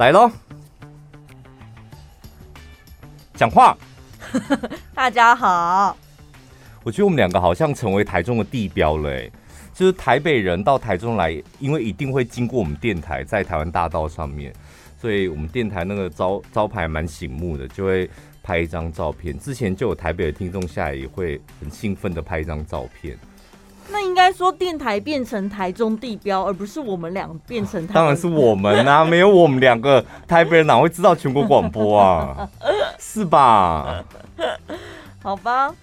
来喽，讲话。大家好。我觉得我们两个好像成为台中的地标了，哎，就是台北人到台中来，因为一定会经过我们电台，在台湾大道上面，所以我们电台那个招招牌蛮醒目的，就会拍一张照片。之前就有台北的听众下来，也会很兴奋的拍一张照片。那应该说电台变成台中地标，而不是我们俩变成台。当然是我们啊，没有我们两个台北人哪会知道全国广播啊？是吧？好吧，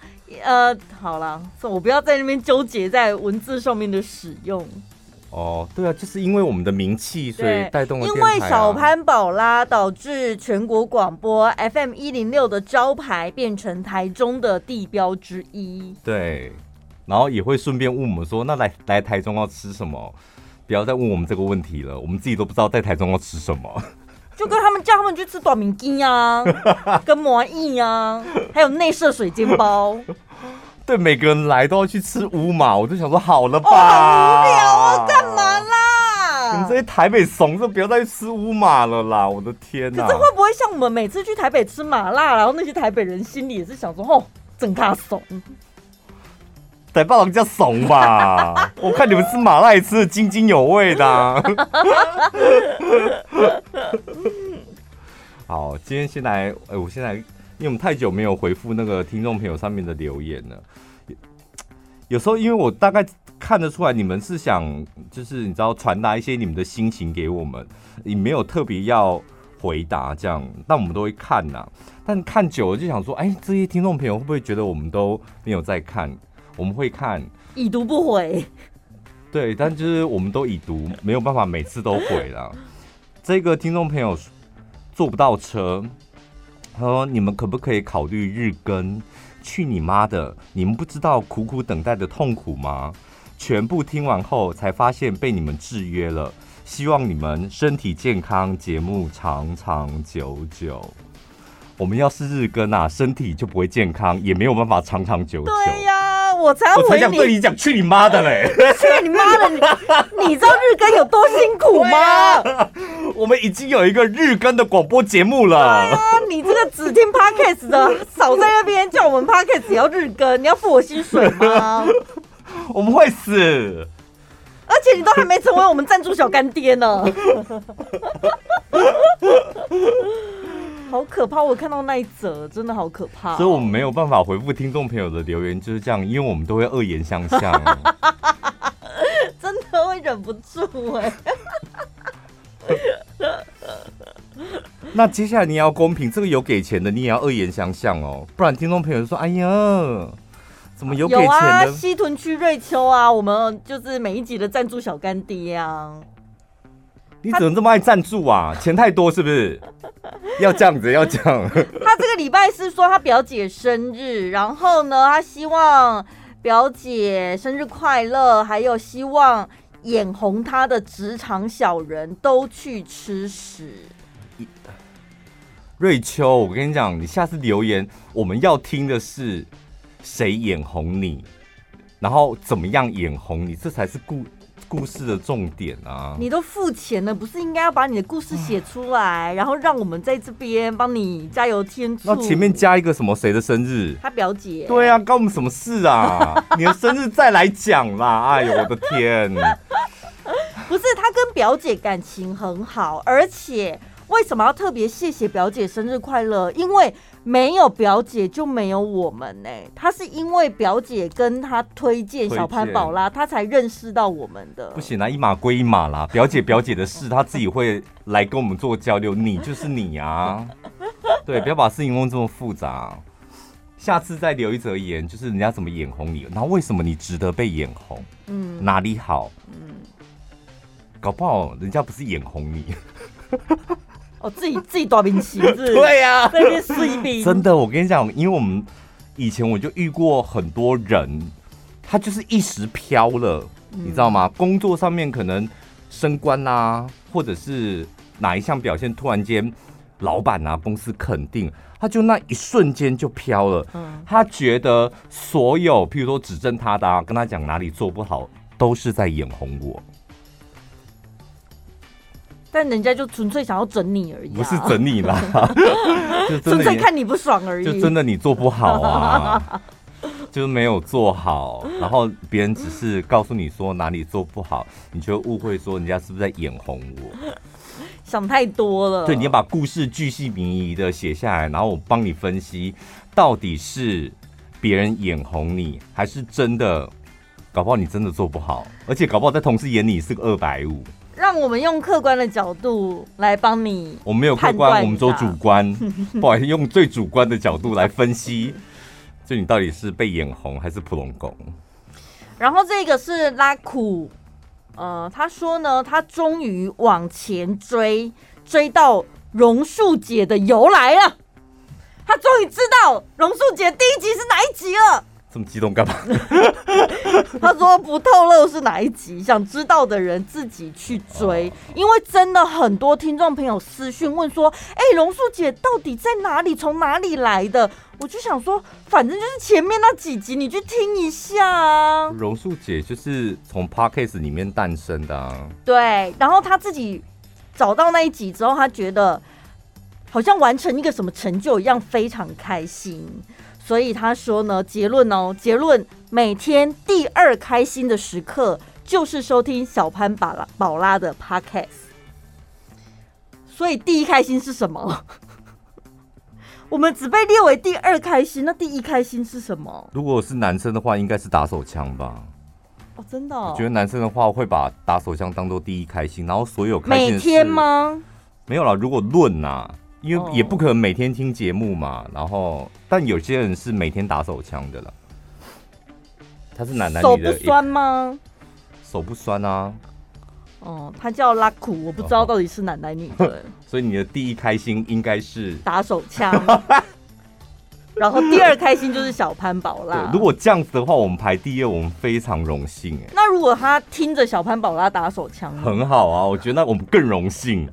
呃，好了，我不要在那边纠结在文字上面的使用。哦，对啊，就是因为我们的名气，所以带动了、啊。因为小潘宝拉导致全国广播 FM 一零六的招牌变成台中的地标之一。对。然后也会顺便问我们说：“那来来台中要吃什么？不要再问我们这个问题了，我们自己都不知道在台中要吃什么。”就跟他们叫他们去吃短饼鸡啊，跟麻薏啊，还有内射水煎包。对，每个人来都要去吃乌马，我就想说好了吧，哦、无聊啊，干嘛啦？你们这些台北怂就不要再去吃乌马了啦！我的天哪！可是会不会像我们每次去台北吃麻辣，然后那些台北人心里也是想说：“哦，真他怂。”在霸王叫怂吧，我看你们吃麻辣也吃的津津有味的、啊。好，今天先来，哎、欸，我现在因为我们太久没有回复那个听众朋友上面的留言了。有时候因为我大概看得出来，你们是想就是你知道传达一些你们的心情给我们，你没有特别要回答这样，但我们都会看呐。但看久了就想说，哎、欸，这些听众朋友会不会觉得我们都没有在看？我们会看，已读不回。对，但就是我们都已读，没有办法每次都回了。这个听众朋友坐不到车，他说：“你们可不可以考虑日更？”去你妈的！你们不知道苦苦等待的痛苦吗？全部听完后才发现被你们制约了。希望你们身体健康，节目长长久久。我们要是日更啊，身体就不会健康，也没有办法长长久久。对呀。我才我才想对你讲，去你妈的嘞！去你妈的！你你知道日更有多辛苦吗？啊、我们已经有一个日更的广播节目了。对啊，你这个只听 Podcast 的，少在那边叫我们 Podcast 也要日更，你要付我薪水吗？我们会死，而且你都还没成为我们赞助小干爹呢。好可怕！我看到那一则，真的好可怕，哦。所以我们没有办法回复听众朋友的留言，就是这样，因为我们都会恶言相向，真的会忍不住哎。那接下来你要公平，这个有给钱的，你也要恶言相向哦，不然听众朋友就说：“哎呀，怎么有给钱的？”有啊，西屯区瑞秋啊，我们就是每一集的赞助小干爹啊。你怎么这么爱赞助啊？钱太多是不是？要这样子，要这样。他这个礼拜是说他表姐生日，然后呢，他希望表姐生日快乐，还有希望眼红他的职场小人都去吃屎。瑞秋，我跟你讲，你下次留言，我们要听的是谁眼红你，然后怎么样眼红你，这才是故。故事的重点啊！你都付钱了，不是应该要把你的故事写出来，然后让我们在这边帮你加油添醋？那前面加一个什么谁的生日？他表姐。对啊，关我们什么事啊？你的生日再来讲啦！哎呦，我的天！不是，他跟表姐感情很好，而且为什么要特别谢谢表姐生日快乐？因为。没有表姐就没有我们呢、欸。他是因为表姐跟他推荐小潘宝拉，他才认识到我们的。不行啊，一码归一码啦。表姐表姐的事，他自己会来跟我们做交流。你 就是你啊，对，不要把事情弄这么复杂。下次再留一则言，就是人家怎么眼红你，然后为什么你值得被眼红？嗯，哪里好？嗯，搞不好人家不是眼红你。哦，自己自己短兵旗子，对呀、啊，那边士兵。真的，我跟你讲，因为我们以前我就遇过很多人，他就是一时飘了，嗯、你知道吗？工作上面可能升官啊，或者是哪一项表现突然间，老板啊，公司肯定，他就那一瞬间就飘了。嗯，他觉得所有，譬如说指正他的、啊，跟他讲哪里做不好，都是在眼红我。但人家就纯粹想要整你而已、啊，不是整你啦，就纯粹看你不爽而已，就真的你做不好啊，就是没有做好，然后别人只是告诉你说哪里做不好，你就误会说人家是不是在眼红我，想太多了。对，你要把故事巨细靡遗的写下来，然后我帮你分析，到底是别人眼红你，还是真的，搞不好你真的做不好，而且搞不好在同事眼里是个二百五。让我们用客观的角度来帮你。我们没有客观，我们做主观。不好意思，用最主观的角度来分析，就你到底是被眼红还是普龙宫。然后这个是拉苦，呃，他说呢，他终于往前追，追到榕树姐的由来了。他终于知道榕树姐第一集是哪一集了。这么激动干嘛？他说不透露是哪一集，想知道的人自己去追。因为真的很多听众朋友私讯问说：“哎，榕树姐到底在哪里？从哪里来的？”我就想说，反正就是前面那几集，你去听一下啊。榕树姐就是从 Podcast 里面诞生的啊。对，然后他自己找到那一集之后，他觉得好像完成一个什么成就一样，非常开心。所以他说呢，结论哦，结论，每天第二开心的时刻就是收听小潘宝拉宝拉的 Podcast。所以第一开心是什么？我们只被列为第二开心，那第一开心是什么？如果是男生的话，应该是打手枪吧？哦，真的哦？我觉得男生的话会把打手枪当做第一开心，然后所有开心每天吗？没有啦，如果论呐。因为也不可能每天听节目嘛，然后但有些人是每天打手枪的了。他是男男女的，手不酸吗？手不酸啊。哦，他叫拉苦，我不知道到底是男男女的。所以你的第一开心应该是打手枪，然后第二开心就是小潘宝拉。如果这样子的话，我们排第二，我们非常荣幸哎。那如果他听着小潘宝拉打手枪，很好啊，我觉得那我们更荣幸。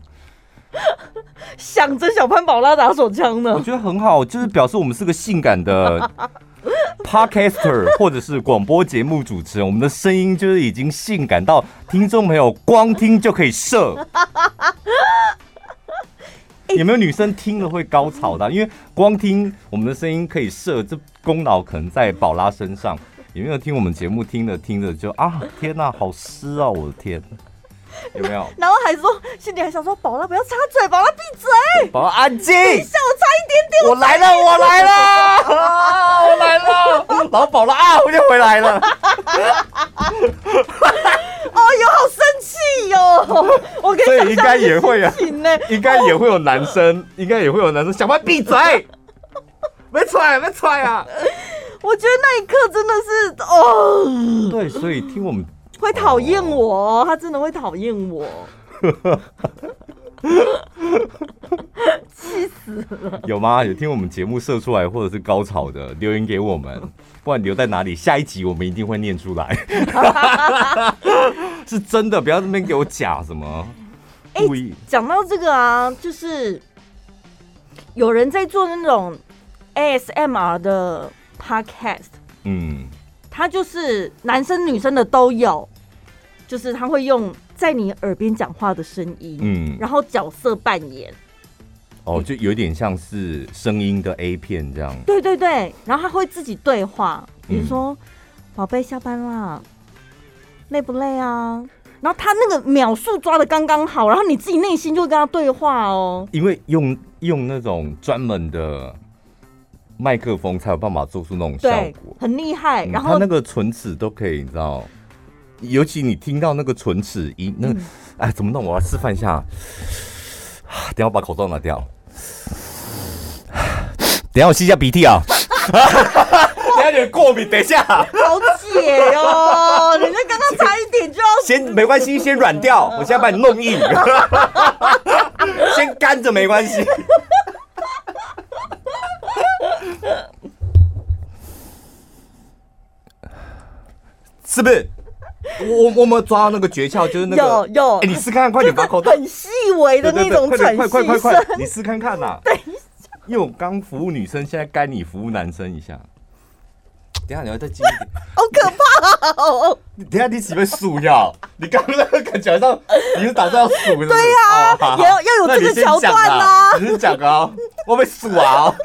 想着小潘宝拉打手枪呢，我觉得很好，就是表示我们是个性感的 podcaster 或者是广播节目主持人，我们的声音就是已经性感到听众朋友光听就可以射。有没有女生听了会高潮的？因为光听我们的声音可以射，这功劳可能在宝拉身上。有没有听我们节目听着听着就啊，天哪，好湿啊，我的天！有没有？然后还说，心里还想说，宝拉不要插嘴，宝拉闭嘴，宝拉安静。等一下，我差一点点。我来了，我来了，啊、我来了。然后宝拉啊，我就回来了。哦哟，好生气哟！我跟你所以应该也会啊，呢，应该也会有男生，应该也会有男生，小潘闭嘴，没踹，没踹啊！我觉得那一刻真的是哦，对，所以听我们。会讨厌我，他真的会讨厌我，气死了！有吗？有听我们节目射出来或者是高潮的留言给我们，不管留在哪里，下一集我们一定会念出来。是真的，不要这边给我假什么故意。讲到这个啊，就是有人在做那种 ASMR 的 Podcast，嗯。他就是男生女生的都有，就是他会用在你耳边讲话的声音，嗯，然后角色扮演，哦，就有点像是声音的 A 片这样。对对对，然后他会自己对话，比如说：“宝贝、嗯、下班啦，累不累啊？”然后他那个秒数抓的刚刚好，然后你自己内心就会跟他对话哦。因为用用那种专门的。麦克风才有办法做出那种效果，很厉害。然后他那个唇齿都可以，你知道，尤其你听到那个唇齿音，那哎怎么弄？我来示范一下。等下我把口罩拿掉。等下我吸一下鼻涕啊。等下有点过敏，等一下。好解哦，人家刚刚差一点就要。先没关系，先软掉。我现在把你弄硬。先干着没关系。是不是？我我们抓到那个诀窍，就是那个有有。哎，你试看看，快点把口袋。很细微的那种喘息声。快快快！你试看看呐。等一下。因为我刚服务女生，现在该你服务男生一下。等下你要再近一点，好可怕哦！等下你是不是数要？你刚刚那个感觉好像你是打算要数？对呀、要要有这个桥段啊！你是讲啊，我被数啊！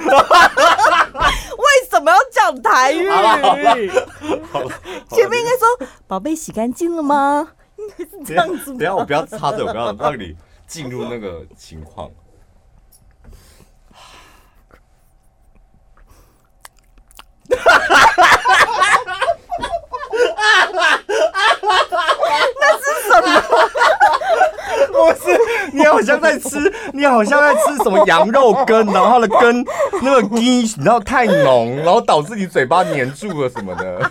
为什么要讲台语？好前面应该说“宝贝洗干净了吗？”应该是这样子。等下我不要插嘴，我不要让你进入那个情况。那是什么？不是，你好像在吃，你好像在吃什么羊肉羹，然后它的羹那个筋，你知道太浓，然后导致你嘴巴黏住了什么的。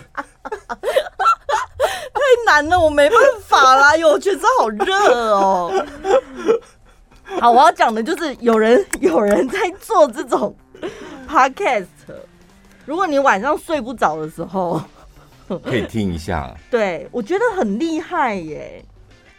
太难了，我没办法啦，因为我觉得好热哦。好，我要讲的就是有人 有人在做这种 podcast。如果你晚上睡不着的时候，可以听一下。对，我觉得很厉害耶。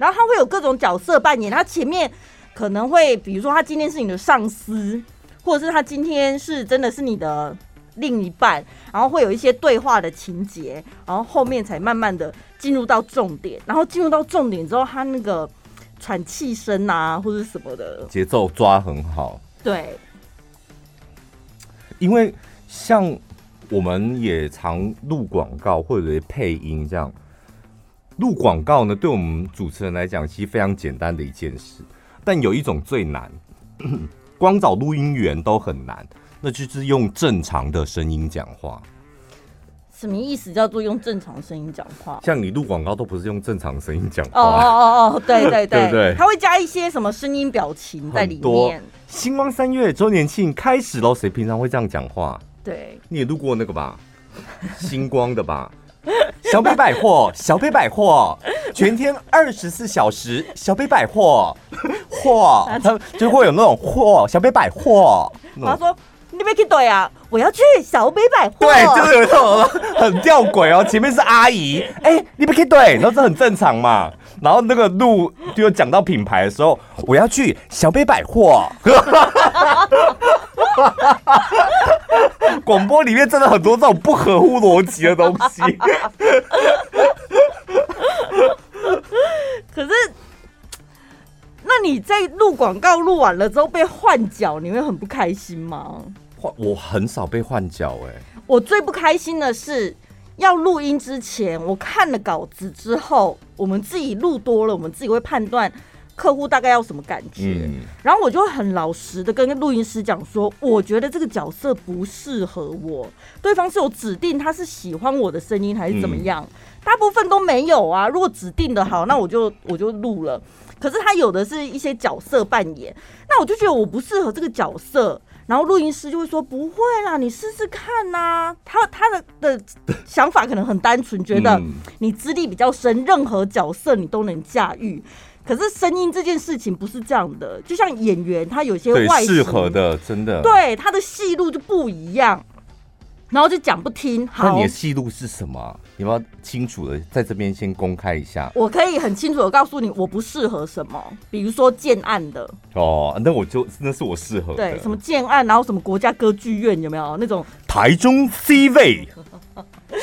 然后他会有各种角色扮演，他前面可能会，比如说他今天是你的上司，或者是他今天是真的是你的另一半，然后会有一些对话的情节，然后后面才慢慢的进入到重点。然后进入到重点之后，他那个喘气声啊，或者什么的节奏抓很好。对，因为像。我们也常录广告或者是配音，这样录广告呢，对我们主持人来讲，其实非常简单的一件事。但有一种最难，光找录音员都很难，那就是用正常的声音讲话。什么意思？叫做用正常声音讲话？像你录广告都不是用正常声音讲话。哦哦哦哦，对对对对对，他会加一些什么声音表情在里面。星光三月周年庆开始喽，谁平常会这样讲话？对，你也录过那个吧？星光的吧？小北百货，小北百货，全天二十四小时，小北百货，货，他就会有那种货，小北百货。他说：“你别去对啊，我要去小北百货。”对，就是有那种很吊诡哦。前面是阿姨，哎、欸，你别去对，然后这很正常嘛。然后那个路就讲到品牌的时候，我要去小北百货。广播里面真的很多这种不合乎逻辑的东西。可是，那你在录广告录完了之后被换角，你会很不开心吗？我很少被换角哎。我最不开心的是，要录音之前，我看了稿子之后，我们自己录多了，我们自己会判断。客户大概要什么感觉？嗯、然后我就会很老实的跟录音师讲说，我觉得这个角色不适合我。对方是有指定他是喜欢我的声音还是怎么样？嗯、大部分都没有啊。如果指定的好，那我就我就录了。可是他有的是一些角色扮演，那我就觉得我不适合这个角色。然后录音师就会说不会啦，你试试看呐、啊。他他的的想法可能很单纯，觉得你资历比较深，任何角色你都能驾驭。可是声音这件事情不是这样的，就像演员，他有些外适合的，真的对他的戏路就不一样，然后就讲不听。好，那你的戏路是什么？你要清楚的在这边先公开一下。我可以很清楚的告诉你，我不适合什么，比如说建案的。哦，那我就那是我适合的。对，什么建案，然后什么国家歌剧院有没有那种？台中 C 位。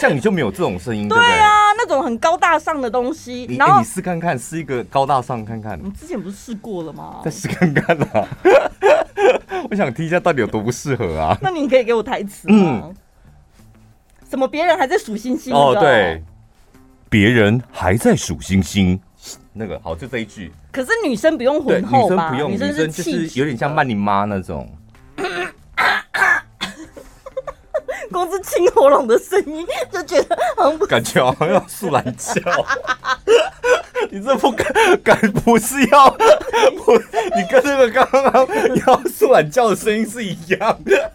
像你就没有这种声音，对啊，那种很高大上的东西。你然后、欸、你试看看，试一个高大上看看。你之前不是试过了吗？再试看看啊！我想听一下到底有多不适合啊？那你可以给我台词吗？嗯、什么？别人还在数星星？哦，对，别人还在数星星。那个好，就这一句。可是女生不用浑厚吧？女生不用，女生就是有点像曼妮妈那种。光是清喉咙的声音就觉得很不感觉好像要素懒叫，你这不敢敢不是要不？你跟那个刚刚要素懒叫的声音是一样的。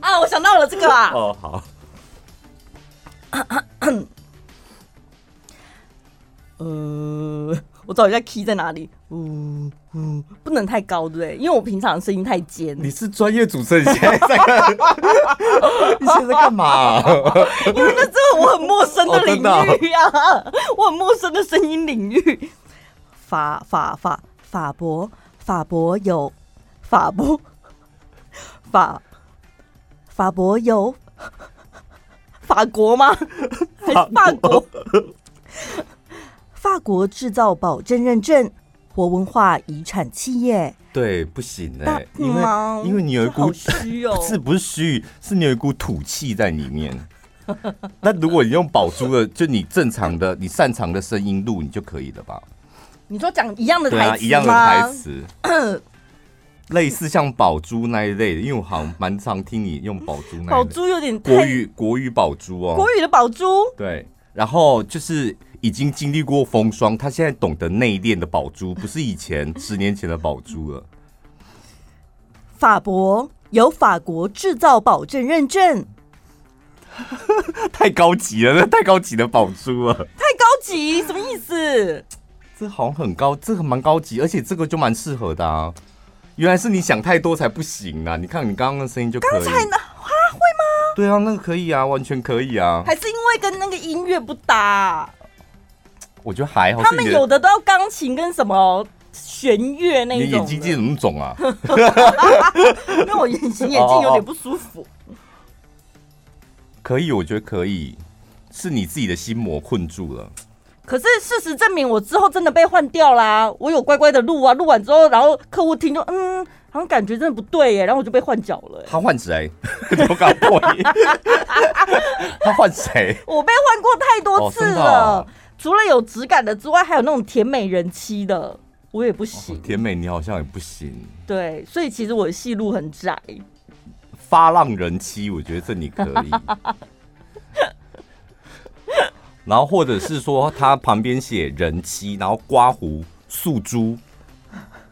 啊，我想到了这个啊。哦，好。呃，我找一下 key 在哪里。嗯嗯，不能太高，对不对？因为我平常声音太尖。你是专业主持人，现在在干？你现在干嘛、啊？因为那是我很陌生的领域啊，哦、我很陌生的声音领域。法法法法博法博有法博法，法博有法国吗？还是法国？法国制造保证认证，活文化遗产企业。对，不行哎、欸，因为因为你有一股虚哦，不是不是虚，是你有一股土气在里面。那如果你用宝珠的，就你正常的、你擅长的声音录，你就可以了吧？你说讲一样的台词？啊、一样的台词，类似像宝珠那一类的，因为我好像蛮常听你用宝珠那一类。宝珠有点国语国语宝珠哦，国语的宝珠。对，然后就是已经经历过风霜，他现在懂得内敛的宝珠，不是以前 十年前的宝珠了。法博有法国制造保证认证。太高级了，那太高级的宝珠了。太高级什么意思？这好像很高，这个蛮高级，而且这个就蛮适合的啊。原来是你想太多才不行啊！你看你刚刚的声音就可以。刚才呢？啊，会吗？对啊，那个可以啊，完全可以啊。还是因为跟那个音乐不搭？我觉得还好。他们有的都要钢琴跟什么弦乐那种。你眼睛怎么肿啊？因为我隐形眼镜有点不舒服。可以，我觉得可以，是你自己的心魔困住了。可是事实证明，我之后真的被换掉啦。我有乖乖的录啊，录完之后，然后客户听就嗯，好像感觉真的不对耶，然后我就被换脚了。他换谁？怎么敢破音？他换谁？我被换过太多次了，除了有质感的之外，还有那种甜美人妻的，我也不行。哦、甜美你好像也不行。对，所以其实我的戏路很窄。发浪人妻，我觉得这你可以。然后或者是说，他旁边写人妻，然后刮胡素珠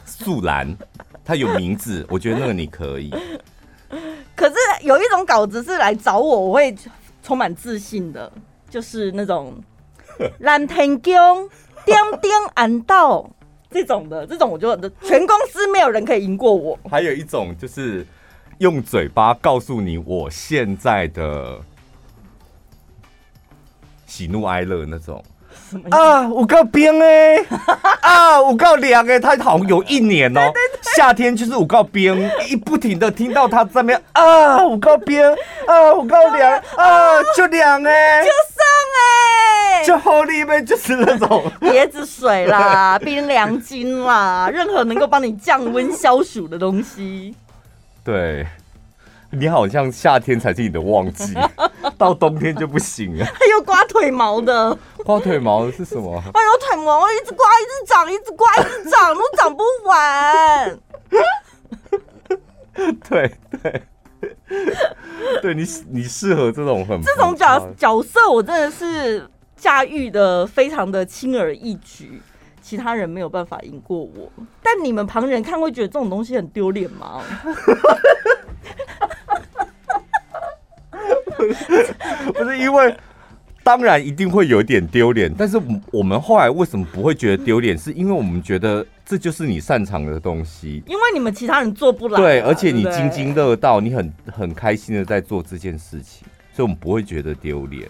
素兰，他有名字，我觉得那个你可以。可是有一种稿子是来找我，我会充满自信的，就是那种 蓝天宫点点暗道。这种的，这种我就全公司没有人可以赢过我。还有一种就是。用嘴巴告诉你我现在的喜怒哀乐那种。啊，我告冰哎啊，我告凉哎，他好像有一年哦、喔，夏天就是我告冰，一不停的听到他在那边啊，我告冰啊，我告凉啊，就凉哎，就送哎，就后里面就是那种 椰子水啦，冰凉精啦，任何能够帮你降温消暑的东西。对，你好像夏天才是你的旺季，到冬天就不行了。还有刮腿毛的，刮腿毛的是什么？哎呦，腿毛一直刮，一直长，一直刮，一直长，都长不完。对对，对你你适合这种很这种角角色，我真的是驾驭的非常的轻而易举。其他人没有办法赢过我，但你们旁人看会觉得这种东西很丢脸吗？不 是不是因为，当然一定会有点丢脸，但是我们后来为什么不会觉得丢脸？是因为我们觉得这就是你擅长的东西，因为你们其他人做不来。对，而且你津津乐道，你很很开心的在做这件事情，所以我们不会觉得丢脸。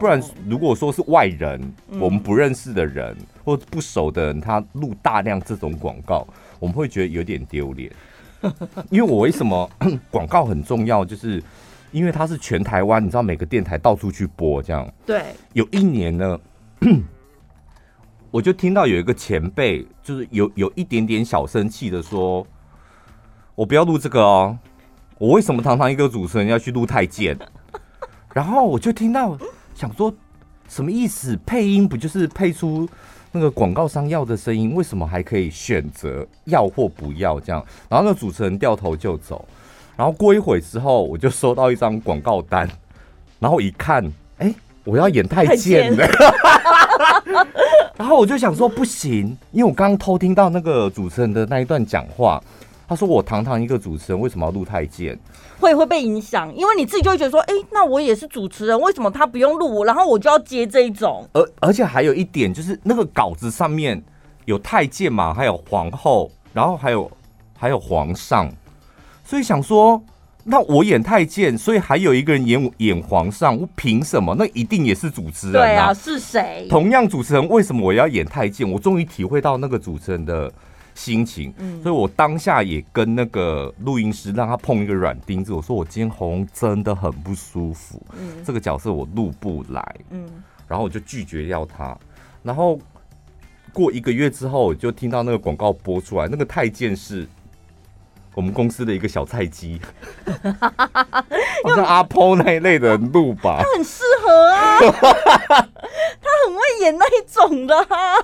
不然，如果说是外人，我们不认识的人或不熟的人，他录大量这种广告，我们会觉得有点丢脸。因为我为什么 广告很重要，就是因为它是全台湾，你知道每个电台到处去播这样。对。有一年呢，我就听到有一个前辈，就是有有一点点小生气的说：“我不要录这个哦，我为什么堂堂一个主持人要去录太监？” 然后我就听到。想说什么意思？配音不就是配出那个广告商要的声音？为什么还可以选择要或不要这样？然后那个主持人掉头就走。然后过一会之后，我就收到一张广告单，然后一看，哎、欸，我要演太监了。然后我就想说不行，因为我刚刚偷听到那个主持人的那一段讲话。他说：“我堂堂一个主持人，为什么要录太监？会会被影响，因为你自己就会觉得说，哎、欸，那我也是主持人，为什么他不用录我，然后我就要接这一种？而而且还有一点，就是那个稿子上面有太监嘛，还有皇后，然后还有还有皇上，所以想说，那我演太监，所以还有一个人演演皇上，我凭什么？那一定也是主持人啊？对啊，是谁？同样主持人，为什么我要演太监？我终于体会到那个主持人的。”心情，嗯，所以我当下也跟那个录音师让他碰一个软钉子，我说我今天喉咙真的很不舒服，嗯，这个角色我录不来，嗯，然后我就拒绝掉他，然后过一个月之后，我就听到那个广告播出来，那个太监是我们公司的一个小菜鸡，好像阿婆那一类的录吧，他很适合啊，他很会演那一种的啊。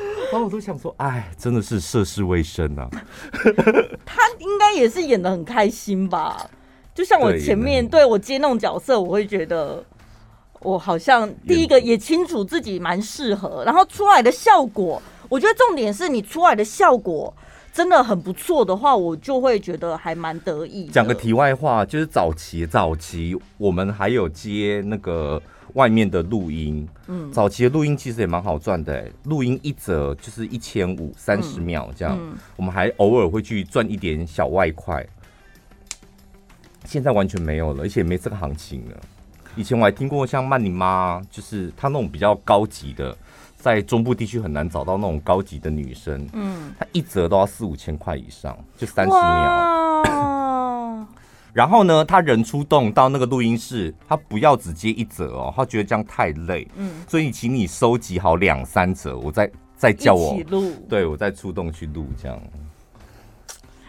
然后我都想说，哎，真的是涉世未深啊。他应该也是演的很开心吧？就像我前面对我接那种角色，我会觉得我好像第一个也清楚自己蛮适合，然后出来的效果，我觉得重点是你出来的效果真的很不错的话，我就会觉得还蛮得意。讲个题外话，就是早期早期我们还有接那个。外面的录音，嗯，早期的录音其实也蛮好赚的，录音一折就是一千五，三十秒这样，嗯。嗯、我们还偶尔会去赚一点小外快。现在完全没有了，而且没这个行情了。以前我还听过像曼妮妈，就是她那种比较高级的，在中部地区很难找到那种高级的女生，嗯，她一折都要四五千块以上，就三十秒。然后呢，他人出动到那个录音室，他不要只接一折哦，他觉得这样太累，嗯，所以请你收集好两三折，我再再叫我录，对，我再出动去录这样。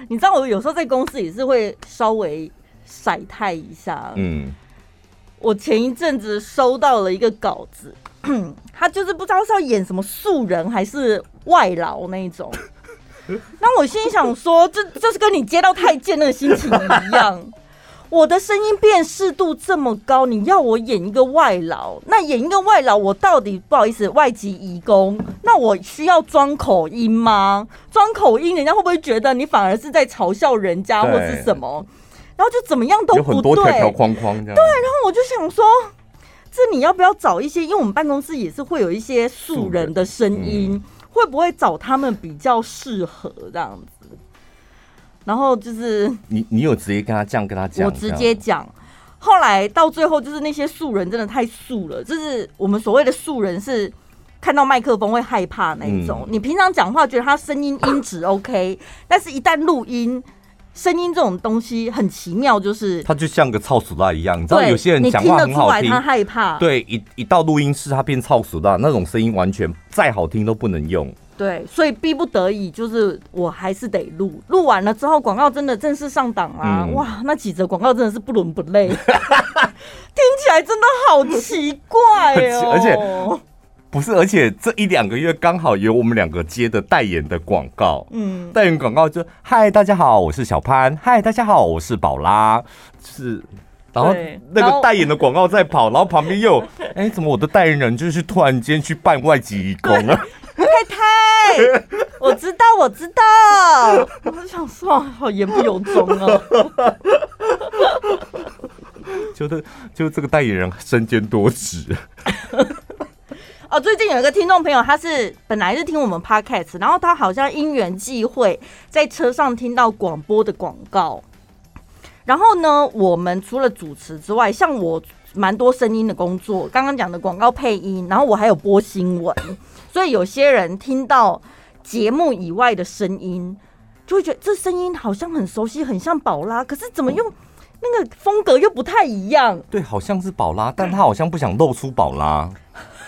你知道我有时候在公司也是会稍微晒太一下，嗯，我前一阵子收到了一个稿子，他就是不知道是要演什么素人还是外劳那一种。那我心里想说，这这是跟你接到太监那个心情一样。我的声音辨识度这么高，你要我演一个外劳，那演一个外劳，我到底不好意思，外籍移工，那我需要装口音吗？装口音，人家会不会觉得你反而是在嘲笑人家或是什么？然后就怎么样都不对，条条框框这样。对，然后我就想说，这你要不要找一些？因为我们办公室也是会有一些素人的声音。会不会找他们比较适合这样子？然后就是你，你有直接跟他这样跟他讲？我直接讲。后来到最后，就是那些素人真的太素了。就是我们所谓的素人，是看到麦克风会害怕那一种。嗯、你平常讲话觉得他声音音质 OK，但是一旦录音。声音这种东西很奇妙，就是它就像个臭鼠辣一样，你知道有些人讲话很好听，他害怕。对，一一到录音室，他变臭鼠辣，那种声音完全再好听都不能用。对，所以逼不得已，就是我还是得录。录完了之后，广告真的正式上档啊！嗯、哇，那几则广告真的是不伦不类，听起来真的好奇怪哦，而且。不是，而且这一两个月刚好有我们两个接的代言的广告，嗯，代言广告就嗨，大家好，我是小潘，嗨，大家好，我是宝拉，是，然后那个代言的广告在跑，然后旁边又，哎，怎么我的代言人就是突然间去办外籍移工了？太太，我知道，我知道，我想说，好言不由衷啊，觉 得就这个代言人身兼多职。哦，最近有一个听众朋友，他是本来是听我们 podcast，然后他好像因缘际会在车上听到广播的广告。然后呢，我们除了主持之外，像我蛮多声音的工作，刚刚讲的广告配音，然后我还有播新闻，所以有些人听到节目以外的声音，就会觉得这声音好像很熟悉，很像宝拉，可是怎么用那个风格又不太一样？对，好像是宝拉，但他好像不想露出宝拉。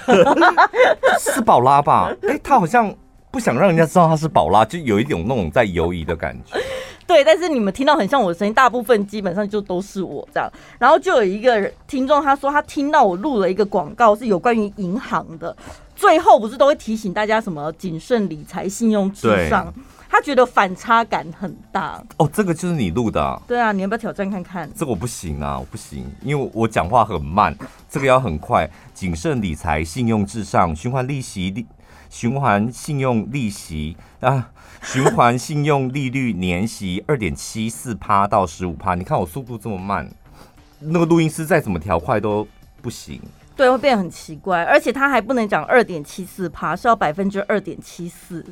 是宝拉吧？哎、欸，他好像不想让人家知道他是宝拉，就有一种那种在犹疑的感觉。对，但是你们听到很像我的声音，大部分基本上就都是我这样。然后就有一个听众他说，他听到我录了一个广告，是有关于银行的，最后不是都会提醒大家什么谨慎理财、信用至上。他觉得反差感很大哦，这个就是你录的啊？对啊，你要不要挑战看看？这个我不行啊，我不行，因为我讲话很慢，这个要很快。谨慎理财，信用至上，循环利息利，循环信用利息啊，循环信用利率年息二点七四趴到十五趴。你看我速度这么慢，那个录音师再怎么调快都不行。对，会变得很奇怪，而且他还不能讲二点七四趴，是要百分之二点七四。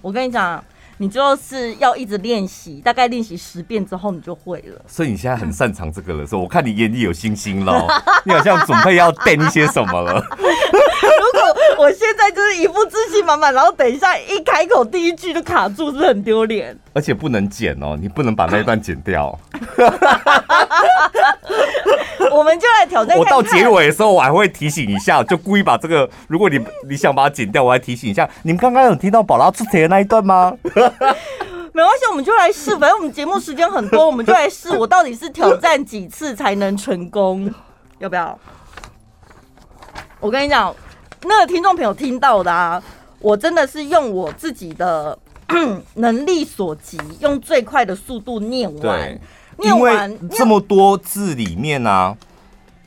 我跟你讲。你就是要一直练习，大概练习十遍之后你就会了。所以你现在很擅长这个了，所以我看你眼里有星星了，你好像准备要垫一些什么了。如果我现在就是一副自信满满，然后等一下一开口第一句就卡住，是很丢脸？而且不能剪哦，你不能把那一段剪掉。我们就来挑战看看。我到结尾的时候，我还会提醒一下，就故意把这个，如果你你想把它剪掉，我还提醒一下。你们刚刚有听到宝拉出题的那一段吗？没关系，我们就来试。反正我们节目时间很多，我们就来试。我到底是挑战几次才能成功？要不要？我跟你讲，那个听众朋友听到的啊，我真的是用我自己的 能力所及，用最快的速度念完。因为这么多字里面啊，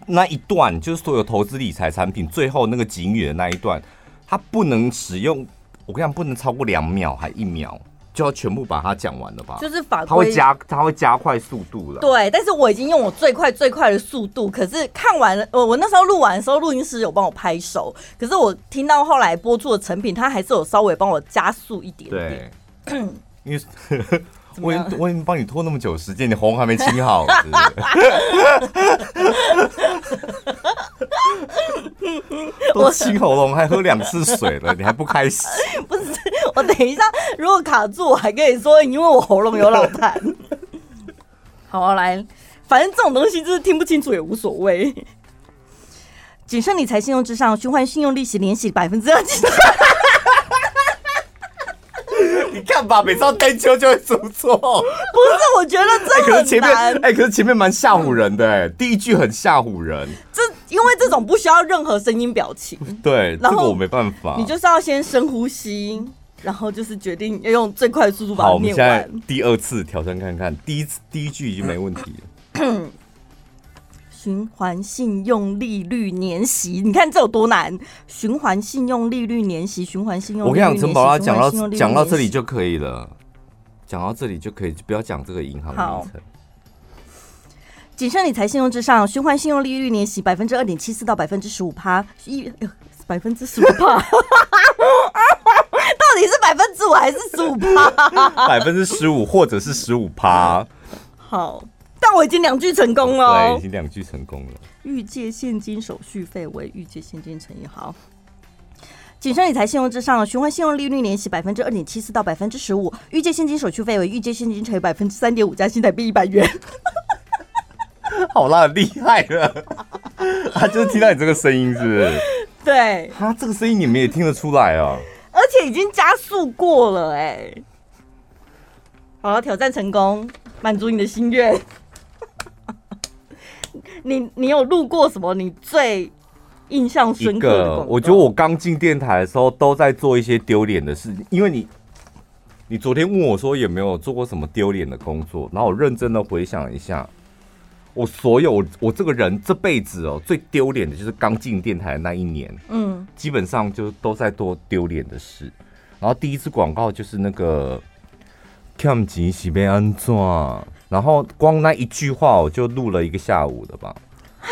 那一段就是所有投资理财产品最后那个警语的那一段，它不能使用，我跟你讲，不能超过两秒还一秒，就要全部把它讲完了吧？就是法规，它会加，它会加快速度了。对，但是我已经用我最快最快的速度，可是看完了，我我那时候录完的时候，录音师有帮我拍手，可是我听到后来播出的成品，他还是有稍微帮我加速一点点。对，因为。我已经我已经帮你拖那么久时间，你喉咙还没清好。都清喉咙，还喝两次水了，你还不开心？不是，我等一下如果卡住，我还跟你说，因为我喉咙有老痰。好，来，反正这种东西就是听不清楚也无所谓。谨慎理财，信用至上，循环信用利息年息百分之二看吧，每次要单秋就会出错。不是，我觉得这很难。哎、欸，可是前面蛮吓唬人的，哎，第一句很吓唬人。这因为这种不需要任何声音表情。对，然后这个我没办法。你就是要先深呼吸，然后就是决定要用最快的速度把它念完。好，我们现在第二次挑战看看，第一次第一句已经没问题了。循环信用利率年息，你看这有多难？循环信用利率年息，循环信用。我跟你讲，陈宝拉讲到讲到这里就可以了，讲到这里就可以，不要讲这个银行名称。谨慎理财，信用至上，循环信用利率年息百分之二点七四到百分之十五趴，一百分之十五趴，到底是百分之五还是十五趴？百分之十五或者是十五趴。好。但我已经两句成功了，对，已经两句成功了。预借现金手续费为预借现金乘以好。谨慎理财，信用至上，循环信用利率年息百分之二点七四到百分之十五，预借现金手续费为预借现金乘以百分之三点五加新台币一百元。好啦，厉害了！他就是听到你这个声音，是不是？对，他这个声音你们也听得出来啊，而且已经加速过了，哎。好了，挑战成功，满足你的心愿。你你有录过什么？你最印象深刻的？我觉得我刚进电台的时候都在做一些丢脸的事情，因为你你昨天问我说有没有做过什么丢脸的工作，然后我认真的回想一下，我所有我这个人这辈子哦最丢脸的就是刚进电台的那一年，嗯，基本上就都在做丢脸的事。然后第一次广告就是那个欠钱是要安怎？然后光那一句话，我就录了一个下午的吧。哈，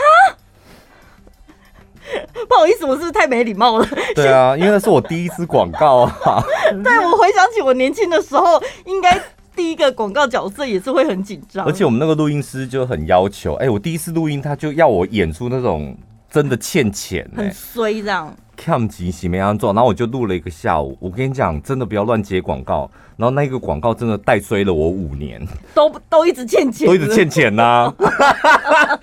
不好意思，我是不是太没礼貌了？对啊，因为那是我第一次广告啊。对，我回想起我年轻的时候，应该第一个广告角色也是会很紧张。而且我们那个录音师就很要求，哎，我第一次录音，他就要我演出那种真的欠钱，很衰这样。看急洗没安做，然后我就录了一个下午。我跟你讲，真的不要乱接广告。然后那个广告真的带衰了我五年，都都一直欠钱，都一直欠钱呐、啊。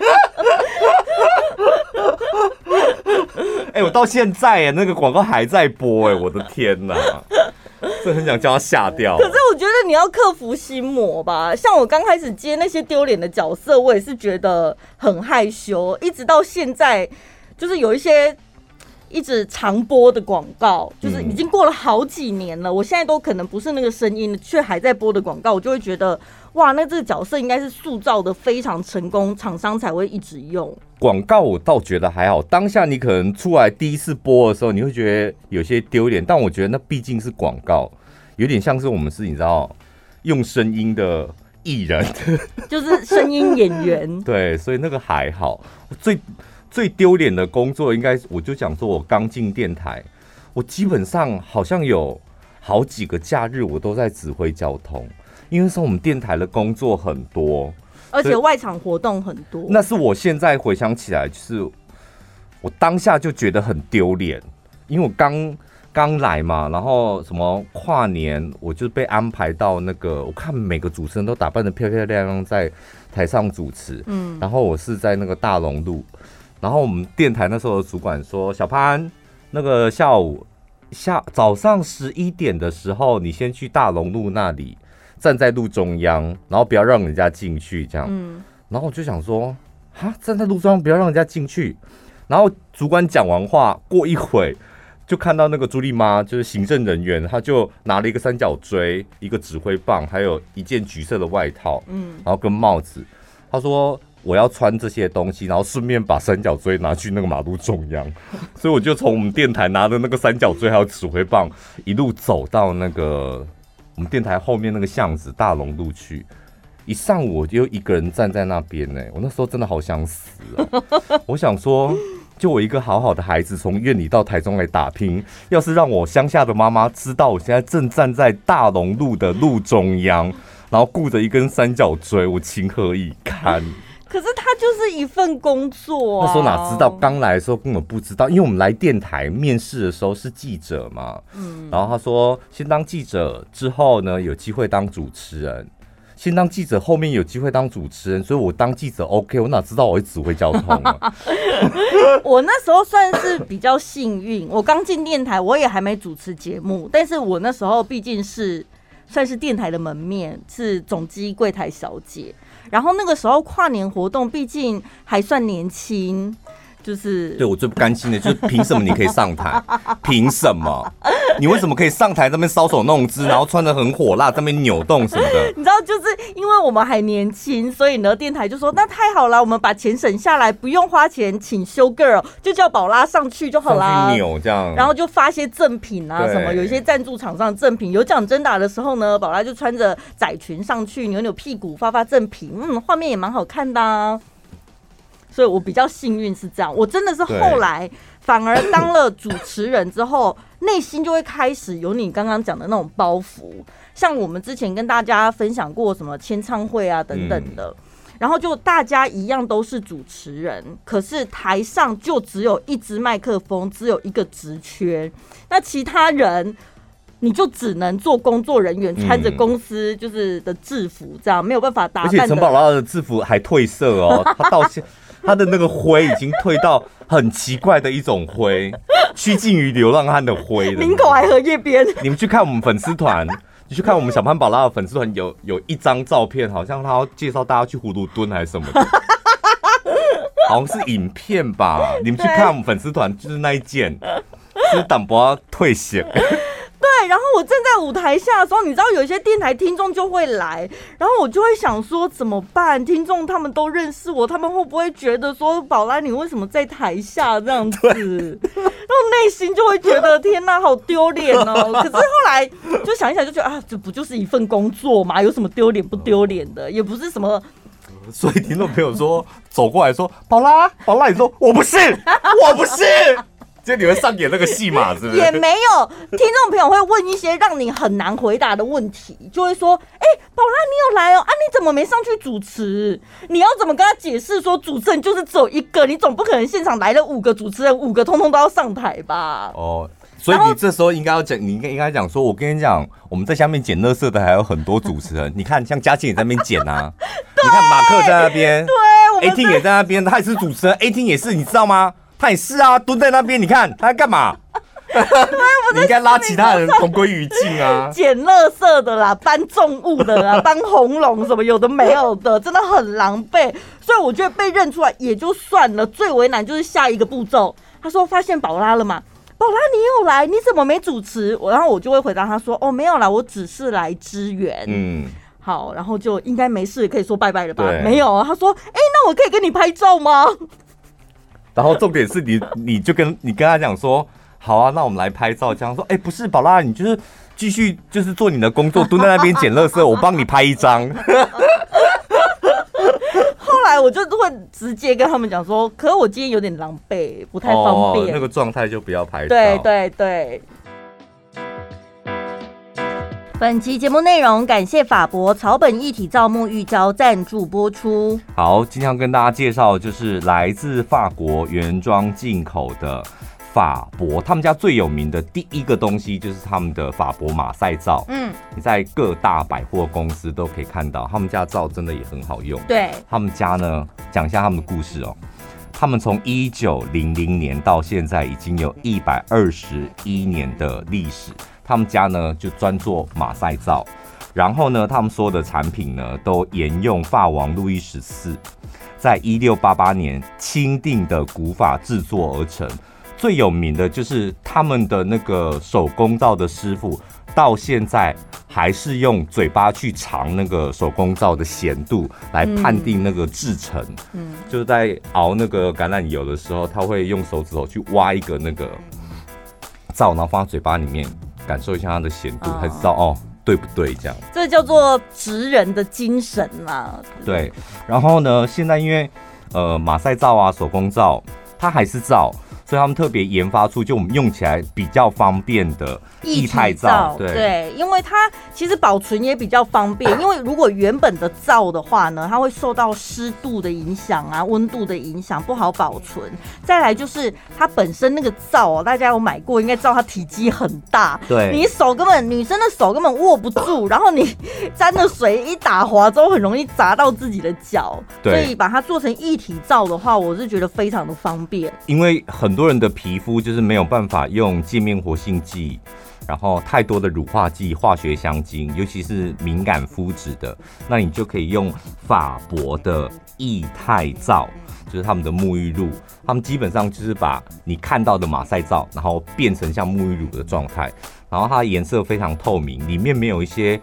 哎、欸，我到现在哎，那个广告还在播哎，我的天哪！真的很想叫他下掉。可是我觉得你要克服心魔吧。像我刚开始接那些丢脸的角色，我也是觉得很害羞，一直到现在，就是有一些。一直长播的广告，就是已经过了好几年了。嗯、我现在都可能不是那个声音，却还在播的广告，我就会觉得哇，那这个角色应该是塑造的非常成功，厂商才会一直用。广告我倒觉得还好，当下你可能出来第一次播的时候，你会觉得有些丢脸，但我觉得那毕竟是广告，有点像是我们是你知道用声音的艺人，就是声音演员。对，所以那个还好。最最丢脸的工作，应该我就讲说，我刚进电台，我基本上好像有好几个假日我都在指挥交通，因为说我们电台的工作很多，而且外场活动很多。那是我现在回想起来，就是我当下就觉得很丢脸，因为我刚刚来嘛，然后什么跨年，我就被安排到那个，我看每个主持人都打扮得漂漂亮亮在台上主持，嗯，然后我是在那个大龙路，然后我们电台那时候的主管说，小潘，那个下午。下早上十一点的时候，你先去大龙路那里站在路中央，然后不要让人家进去，这样。嗯。然后我就想说，哈，站在路中央不要让人家进去。然后主管讲完话，过一会就看到那个朱莉妈，就是行政人员，她就拿了一个三角锥、一个指挥棒，还有一件橘色的外套，嗯，然后跟帽子。他说。我要穿这些东西，然后顺便把三角锥拿去那个马路中央，所以我就从我们电台拿着那个三角锥还有指挥棒，一路走到那个我们电台后面那个巷子大龙路去。一上午我就一个人站在那边呢，我那时候真的好想死啊！我想说，就我一个好好的孩子从院里到台中来打拼，要是让我乡下的妈妈知道我现在正站在大龙路的路中央，然后顾着一根三角锥，我情何以堪？可是他就是一份工作，啊，那时候哪知道？刚来的时候根本不知道，因为我们来电台面试的时候是记者嘛，嗯，然后他说先当记者，之后呢有机会当主持人，先当记者，后面有机会当主持人，所以我当记者 OK，我哪知道我会指挥交通啊？我那时候算是比较幸运，我刚进电台，我也还没主持节目，但是我那时候毕竟是算是电台的门面，是总机柜台小姐。然后那个时候跨年活动，毕竟还算年轻，就是对我最不甘心的就是凭什么你可以上台？凭什么？你为什么可以上台？这边搔首弄姿，然后穿的很火辣，这边扭动什么的？你知道，就是因为我们还年轻，所以呢，电台就说那太好了，我们把钱省下来，不用花钱请 show girl，就叫宝拉上去就好啦。扭这样，然后就发些赠品啊什么，有一些赞助厂商的赠品，有奖征答的时候呢，宝拉就穿着窄裙上去，扭扭屁股，发发赠品，嗯，画面也蛮好看的啊。所以我比较幸运是这样，我真的是后来反而当了主持人之后，内心就会开始有你刚刚讲的那种包袱。像我们之前跟大家分享过什么签唱会啊等等的，然后就大家一样都是主持人，可是台上就只有一支麦克风，只有一个职缺，那其他人你就只能做工作人员，穿着公司就是的制服，这样没有办法打扮。而且陈宝拉的制服还褪色哦，他道歉。他的那个灰已经退到很奇怪的一种灰，趋近于流浪汉的灰了。林口还荷叶边。你们去看我们粉丝团，你去看我们小潘宝拉的粉丝团，有有一张照片，好像他要介绍大家去葫芦墩还是什么的，好像是影片吧？你们去看我们粉丝团，就是那一件，就是淡薄褪色。对，然后我站在舞台下的时候，你知道有一些电台听众就会来，然后我就会想说怎么办？听众他们都认识我，他们会不会觉得说宝拉你为什么在台下这样子？然后内心就会觉得天哪，好丢脸哦！可是后来就想一想，就觉得啊，这不就是一份工作嘛，有什么丢脸不丢脸的？也不是什么。所以听众朋友说走过来说宝拉，宝拉，你说我不是，我不是。就你们上演那个戏码 是不是？也没有，听众朋友会问一些让你很难回答的问题，就会说：“哎、欸，宝拉，你有来哦？啊，你怎么没上去主持？你要怎么跟他解释说主持人就是只有一个？你总不可能现场来了五个主持人，五个通通都要上台吧？”哦，所以你这时候应该要讲，你应该应该讲说：“我跟你讲，我们在下面捡垃圾的还有很多主持人。你看，像嘉庆也在那边捡啊，你看马克在那边，对，A T 也在那边，他也是主持人，A T 也是，你知道吗？”他也是啊，蹲在那边，你看他在干嘛？你应该拉其他人同归于尽啊！捡垃圾的啦，搬重物的啦，搬红龙什么有的没有的，真的很狼狈。所以我觉得被认出来也就算了，最为难就是下一个步骤。他说发现宝拉了嘛？宝拉你又来，你怎么没主持？我然后我就会回答他说哦，没有啦，我只是来支援。嗯，好，然后就应该没事，可以说拜拜了吧？没有啊。他说哎、欸，那我可以跟你拍照吗？然后重点是你，你就跟你跟他讲说，好啊，那我们来拍照。这样说，哎，不是宝拉，你就是继续就是做你的工作，蹲在那边捡垃圾，我帮你拍一张。后来我就会直接跟他们讲说，可是我今天有点狼狈，不太方便。哦、那个状态就不要拍照。对对对。本期节目内容感谢法博草本一体皂沐浴胶赞助播出。好，今天要跟大家介绍的就是来自法国原装进口的法博，他们家最有名的第一个东西就是他们的法博马赛皂。嗯，你在各大百货公司都可以看到，他们家皂真的也很好用。对，他们家呢，讲一下他们的故事哦。他们从一九零零年到现在，已经有一百二十一年的历史。他们家呢就专做马赛皂，然后呢，他们所有的产品呢都沿用法王路易十四在一六八八年钦定的古法制作而成。最有名的就是他们的那个手工皂的师傅，到现在还是用嘴巴去尝那个手工皂的咸度来判定那个制成。嗯，就是在熬那个橄榄油的时候，他会用手指头去挖一个那个皂，然后放在嘴巴里面。感受一下它的咸度，才知道哦，对不对？这样，这叫做职人的精神嘛。对，然后呢，现在因为呃马赛皂啊、手工皂，它还是皂。所以他们特别研发出就我们用起来比较方便的液态皂，对，对，因为它其实保存也比较方便。因为如果原本的皂的话呢，它会受到湿度的影响啊、温度的影响，不好保存。再来就是它本身那个皂哦，大家有买过，应该知道它体积很大，对，你手根本女生的手根本握不住，然后你 沾的水一打滑之后，很容易砸到自己的脚。对，所以把它做成一体皂的话，我是觉得非常的方便，因为很。很多人的皮肤就是没有办法用界面活性剂，然后太多的乳化剂、化学香精，尤其是敏感肤质的，那你就可以用法博的液态皂，就是他们的沐浴露。他们基本上就是把你看到的马赛皂，然后变成像沐浴乳的状态，然后它的颜色非常透明，里面没有一些。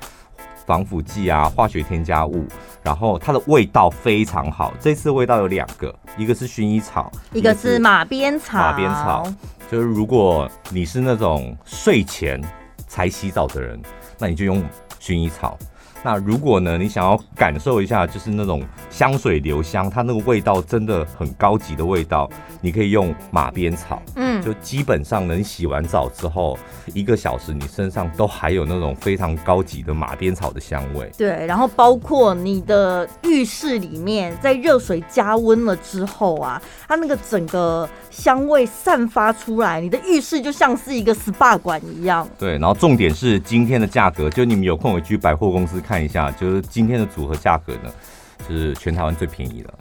防腐剂啊，化学添加物，然后它的味道非常好。这次味道有两个，一个是薰衣草，一个是马鞭草。马鞭草就是如果你是那种睡前才洗澡的人，那你就用薰衣草。那如果呢，你想要感受一下，就是那种香水留香，它那个味道真的很高级的味道，你可以用马鞭草。嗯，就基本上能，洗完澡之后一个小时，你身上都还有那种非常高级的马鞭草的香味。对，然后包括你的浴室里面，在热水加温了之后啊，它那个整个香味散发出来，你的浴室就像是一个 SPA 馆一样。对，然后重点是今天的价格，就你们有空回去百货公司看。看一下，就是今天的组合价格呢，是全台湾最便宜的，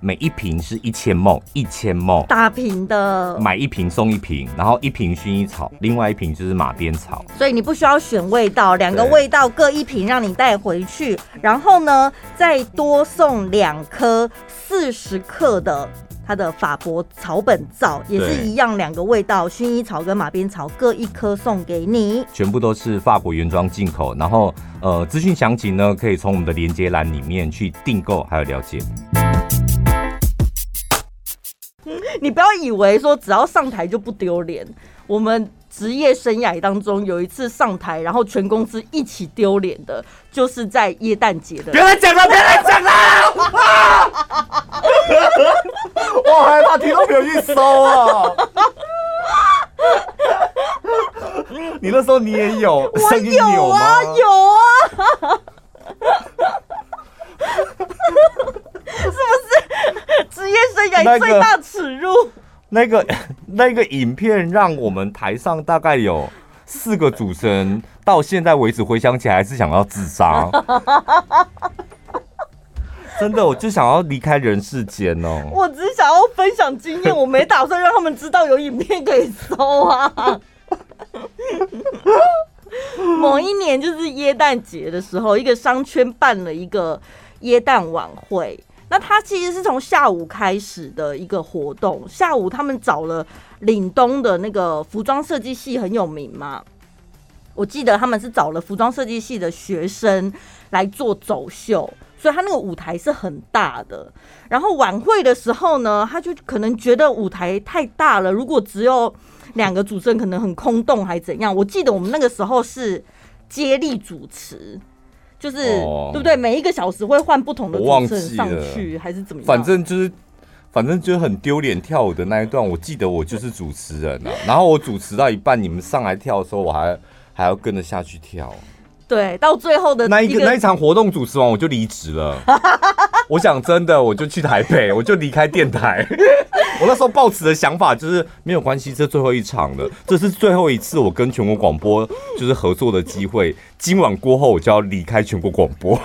每一瓶是一千 ml，一千 ml 大瓶的，买一瓶送一瓶，然后一瓶薰衣草，另外一瓶就是马鞭草，所以你不需要选味道，两个味道各一瓶让你带回去，然后呢，再多送两颗四十克的。它的法国草本皂也是一样，两个味道，薰衣草跟马鞭草各一颗送给你，全部都是法国原装进口。然后，呃，资讯详情呢，可以从我们的连接栏里面去订购还有了解。你不要以为说只要上台就不丢脸，我们。职业生涯当中有一次上台，然后全公司一起丢脸的，就是在耶诞节的。别来讲了，别来讲了！我害怕听到没有一搜啊！你那时候你也有，我有啊，有啊，是不是 职业生涯最大？那个 那个影片让我们台上大概有四个主持人，到现在为止回想起来还是想要自杀。真的，我就想要离开人世间哦。我只是想要分享经验，我没打算让他们知道有影片可以搜啊。某一年就是耶诞节的时候，一个商圈办了一个耶诞晚会。那他其实是从下午开始的一个活动，下午他们找了岭东的那个服装设计系很有名嘛，我记得他们是找了服装设计系的学生来做走秀，所以他那个舞台是很大的。然后晚会的时候呢，他就可能觉得舞台太大了，如果只有两个主持人可能很空洞还怎样。我记得我们那个时候是接力主持。就是、哦、对不对？每一个小时会换不同的主持人上去，还是怎么样？反正就是，反正就是很丢脸跳舞的那一段。我记得我就是主持人啊，然后我主持到一半，你们上来跳的时候，我还还要跟着下去跳。对，到最后的那一个那一场活动主持完，我就离职了。我想真的，我就去台北，我就离开电台。我那时候抱持的想法就是没有关系，这最后一场了，这是最后一次我跟全国广播就是合作的机会。今晚过后，我就要离开全国广播。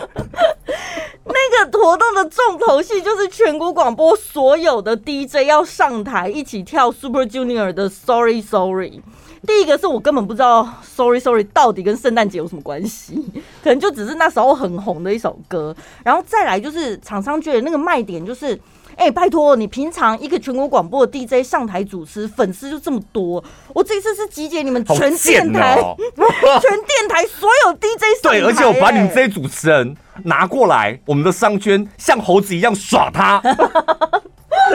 那个活动的重头戏就是全国广播所有的 DJ 要上台一起跳 Super Junior 的 Sorry Sorry。第一个是我根本不知道 Sorry Sorry 到底跟圣诞节有什么关系，可能就只是那时候很红的一首歌。然后再来就是厂商觉得那个卖点就是，哎、欸，拜托你平常一个全国广播的 DJ 上台主持，粉丝就这么多，我这次是集结你们全电台，哦、全电台所有 DJ 上台、欸。对，而且我把你们这些主持人拿过来，我们的商圈像猴子一样耍他。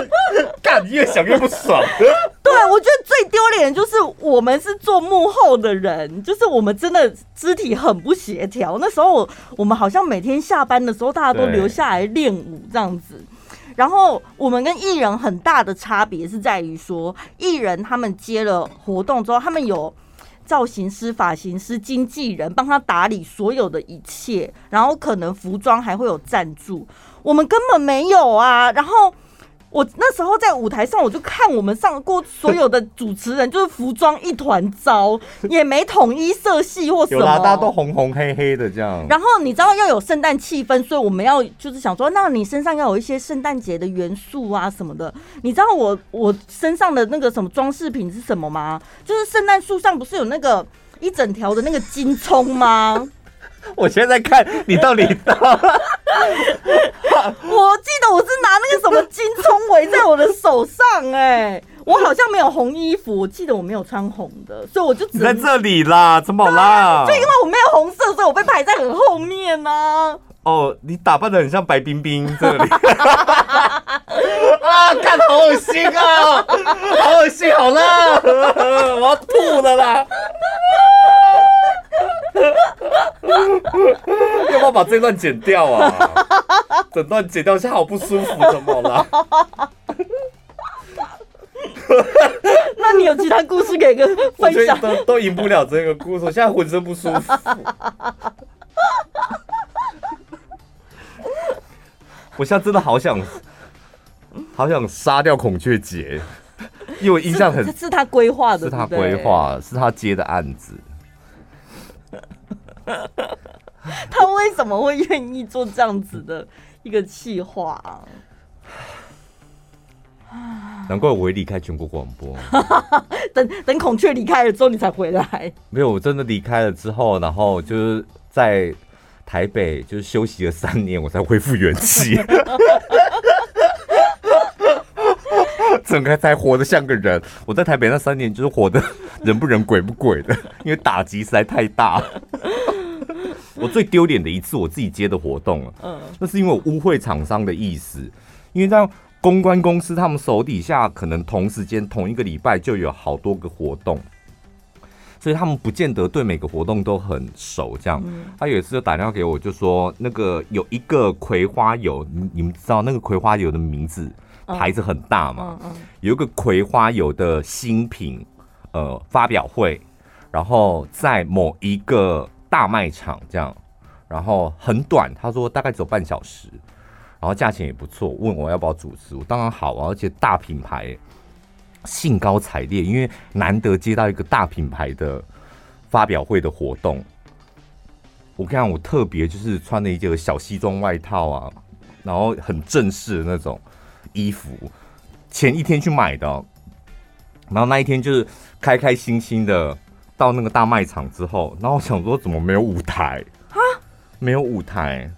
干，越想越不爽。对，我觉得最丢脸就是我们是做幕后的人，就是我们真的肢体很不协调。那时候我们好像每天下班的时候，大家都留下来练舞这样子。然后我们跟艺人很大的差别是在于说，艺人他们接了活动之后，他们有造型师、发型师、经纪人帮他打理所有的一切，然后可能服装还会有赞助，我们根本没有啊。然后。我那时候在舞台上，我就看我们上过所有的主持人，就是服装一团糟，也没统一色系或什么，大家都红红黑黑的这样。然后你知道要有圣诞气氛，所以我们要就是想说，那你身上要有一些圣诞节的元素啊什么的。你知道我我身上的那个什么装饰品是什么吗？就是圣诞树上不是有那个一整条的那个金葱吗？我现在看你到底到，我记得我是拿那个什么金葱围在我的手上，哎，我好像没有红衣服，我记得我没有穿红的，所以我就只在这里啦，怎么啦？就因为我没有红色，所以我被排在很后面呢。哦，你打扮的很像白冰冰这里，啊，看好恶心啊，好恶心，好辣，我要吐了啦。要不要把这段剪掉啊？整段剪掉，现在好不舒服，怎么了？那你有其他故事可以跟分享？都都赢不了这个故事，我现在浑身不舒服。我现在真的好想，好想杀掉孔雀姐，因为我印象很，是他规划的，是他规划，是他接的案子。他为什么会愿意做这样子的一个企划啊？难怪我会离开全国广播。等 等，孔雀离开了之后，你才回来。没有，我真的离开了之后，然后就是在台北就是休息了三年，我才恢复元气。整个才活得像个人。我在台北那三年，就是活得人不人鬼不鬼的，因为打击实在太大。我最丢脸的一次，我自己接的活动了。嗯，那是因为我污秽厂商的意思，因为在公关公司，他们手底下可能同时间同一个礼拜就有好多个活动，所以他们不见得对每个活动都很熟。这样，他有一次就打电话给我，就说那个有一个葵花油，你你们知道那个葵花油的名字牌子很大嘛？有一个葵花油的新品呃发表会，然后在某一个。大卖场这样，然后很短，他说大概只有半小时，然后价钱也不错，问我要不要主持，我当然好啊，而且大品牌，兴高采烈，因为难得接到一个大品牌的发表会的活动，我看我特别就是穿了一件小西装外套啊，然后很正式的那种衣服，前一天去买的，然后那一天就是开开心心的。到那个大卖场之后，然后我想说怎么没有舞台啊？没有舞台，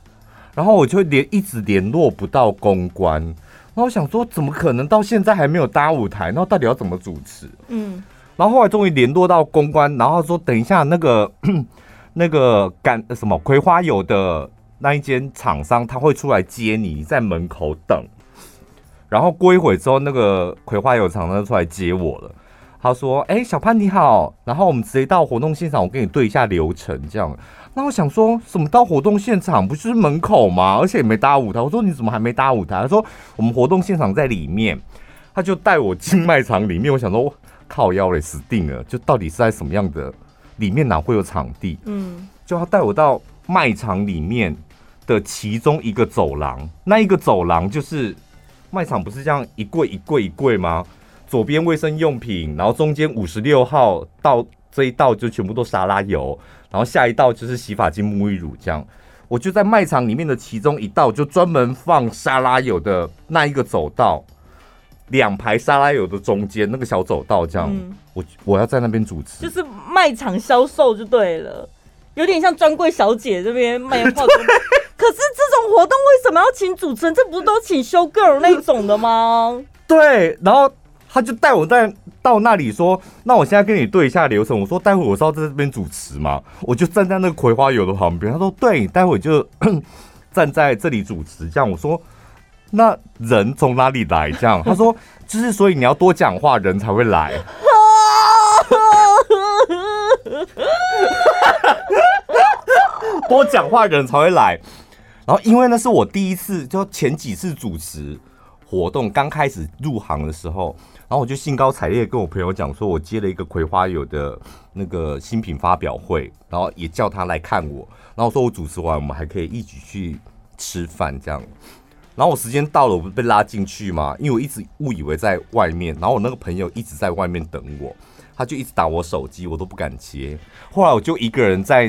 然后我就联一直联络不到公关，然后我想说怎么可能到现在还没有搭舞台？然后到底要怎么主持？嗯，然后后来终于联络到公关，然后说等一下那个 那个干什么葵花油的那一间厂商他会出来接你，你在门口等。然后过一会之后，那个葵花油厂呢出来接我了。他说：“哎、欸，小潘你好，然后我们直接到活动现场，我跟你对一下流程，这样。那我想说，什么到活动现场不就是门口吗？而且也没搭舞台。我说你怎么还没搭舞台？他说我们活动现场在里面。他就带我进卖场里面。我想说靠腰嘞，死定了！就到底是在什么样的里面哪会有场地？嗯，就他带我到卖场里面的其中一个走廊，那一个走廊就是卖场不是这样一柜一柜一柜吗？左边卫生用品，然后中间五十六号到这一道就全部都沙拉油，然后下一道就是洗发精、沐浴乳这样。我就在卖场里面的其中一道，就专门放沙拉油的那一个走道，两排沙拉油的中间那个小走道这样。嗯、我我要在那边主持，就是卖场销售就对了，有点像专柜小姐这边卖化妆。可是这种活动为什么要请主持人？这不是都请 show girl 那种的吗？对，然后。他就带我在到那里说，那我现在跟你对一下流程。我说待会我是要在这边主持嘛，我就站在那个葵花油的旁边。他说对，待会就站在这里主持。这样我说，那人从哪里来？这样 他说就是所以你要多讲话，人才会来。多讲话人才会来。然后因为那是我第一次，就前几次主持活动，刚开始入行的时候。然后我就兴高采烈跟我朋友讲说，我接了一个葵花油的那个新品发表会，然后也叫他来看我。然后说我主持完，我们还可以一起去吃饭这样。然后我时间到了，我不是被拉进去吗？因为我一直误以为在外面。然后我那个朋友一直在外面等我，他就一直打我手机，我都不敢接。后来我就一个人在。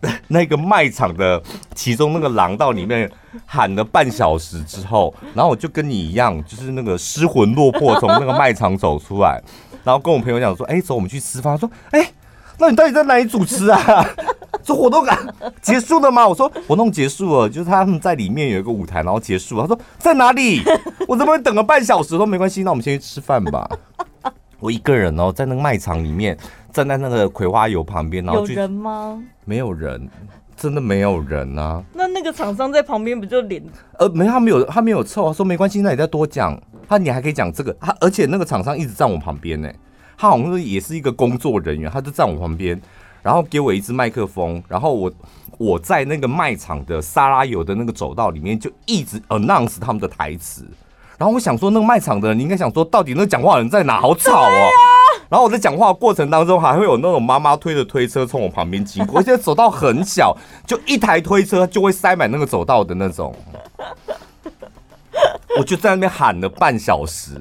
那个卖场的其中那个廊道里面喊了半小时之后，然后我就跟你一样，就是那个失魂落魄从那个卖场走出来，然后跟我朋友讲说：“哎，走，我们去吃饭。”他说：“哎，那你到底在哪里主持啊？这活动啊结束了吗？”我说：“活动结束了，就是他们在里面有一个舞台，然后结束了。”他说：“在哪里？我这边等了半小时。”说：“没关系，那我们先去吃饭吧。”我一个人哦，在那个卖场里面。站在那个葵花油旁边，然后有人吗？没有人，真的没有人啊。那那个厂商在旁边不就脸？呃，没，他没有，他没有臭。说没关系，那你再多讲。他你还可以讲这个。他而且那个厂商一直站我旁边呢。他好像也是一个工作人员，他就站我旁边，然后给我一支麦克风，然后我我在那个卖场的沙拉油的那个走道里面就一直 announce 他们的台词。然后我想说，那个卖场的人你应该想说，到底那个讲话的人在哪？好吵哦。然后我在讲话的过程当中，还会有那种妈妈推着推车从我旁边经过，而且走道很小，就一台推车就会塞满那个走道的那种。我就在那边喊了半小时，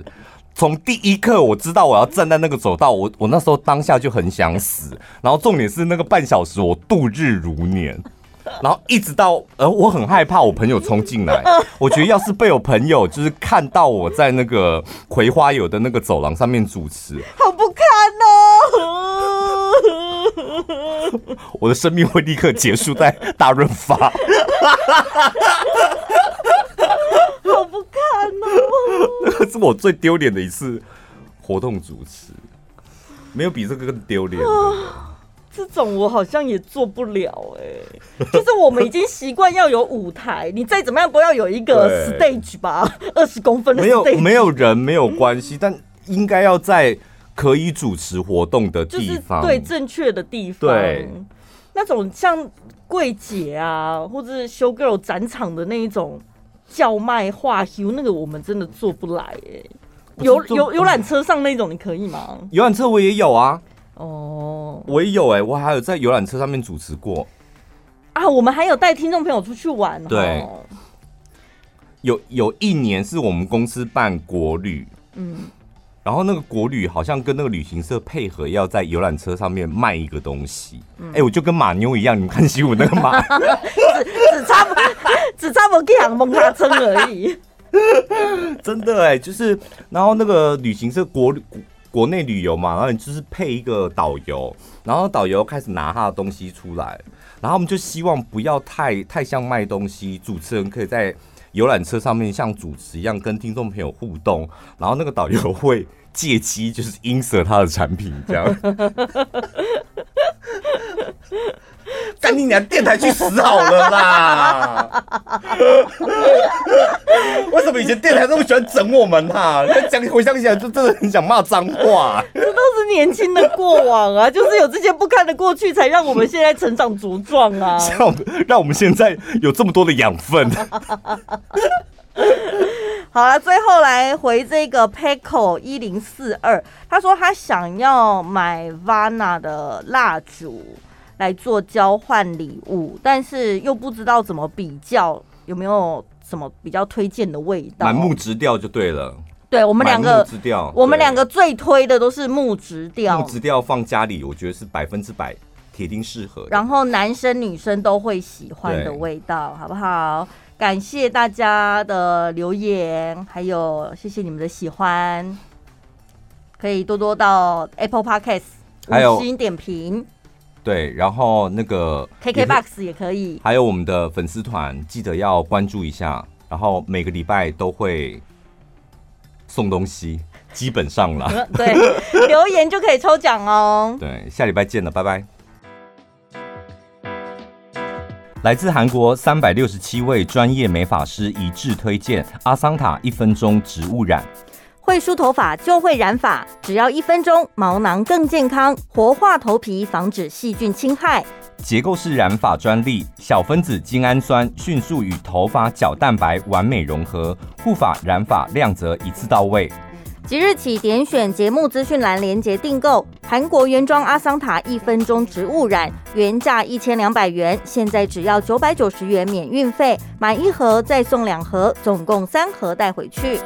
从第一刻我知道我要站在那个走道，我我那时候当下就很想死。然后重点是那个半小时我度日如年。然后一直到，呃，我很害怕我朋友冲进来。我觉得要是被我朋友就是看到我在那个葵花油的那个走廊上面主持，好不堪哦！我的生命会立刻结束在大润发。好不堪哦！那个是我最丢脸的一次活动主持，没有比这个更丢脸的。这种我好像也做不了哎、欸，就是我们已经习惯要有舞台，你再怎么样都要有一个 stage 吧，二十公分的 stage。没有没有人没有关系，但应该要在可以主持活动的地方，对正确的地方。对，那种像柜姐啊，或者是 show girl 展场的那一种叫卖话 show，那个我们真的做不来哎、欸。游游游览车上那种你可以吗？游览车我也有啊。哦，我也有哎、欸，我还有在游览车上面主持过啊。我们还有带听众朋友出去玩，对，有有一年是我们公司办国旅，嗯，然后那个国旅好像跟那个旅行社配合，要在游览车上面卖一个东西。哎、嗯欸，我就跟马妞一样，你们看新闻那个马，只只差不只差不给蒙他撑而已。真的哎、欸，就是然后那个旅行社国旅。国内旅游嘛，然后你就是配一个导游，然后导游开始拿他的东西出来，然后我们就希望不要太太像卖东西，主持人可以在游览车上面像主持一样跟听众朋友互动，然后那个导游会借机就是 insert 他的产品这样。赶紧连电台去死好了啦！为什么以前电台这么喜欢整我们哈？讲回想起来，就真的很想骂脏话。这都是年轻的过往啊，就是有这些不堪的过去，才让我们现在成长茁壮啊！像让我们现在有这么多的养分。好了，最后来回这个 Paco 一零四二，他说他想要买 Vana 的蜡烛。来做交换礼物，但是又不知道怎么比较，有没有什么比较推荐的味道？满木直调就对了。对我们两个，我们两个最推的都是木质调。木质调放家里，我觉得是百分之百铁定适合。然后男生女生都会喜欢的味道，好不好？感谢大家的留言，还有谢谢你们的喜欢，可以多多到 Apple Podcast 五星点评。对，然后那个 KKBOX 也可以，还有我们的粉丝团，记得要关注一下。然后每个礼拜都会送东西，基本上了。对，留言就可以抽奖哦。对，下礼拜见了，拜拜。来自韩国三百六十七位专业美发师一致推荐阿桑塔一分钟植物染。会梳头发就会染发，只要一分钟，毛囊更健康，活化头皮，防止细菌侵害。结构式染发专利，小分子精氨酸迅速与头发角蛋白完美融合，护发染发亮泽一次到位。即日起点选节目资讯栏链接订购韩国原装阿桑塔一分钟植物染，原价一千两百元，现在只要九百九十元免运费，买一盒再送两盒，总共三盒带回去。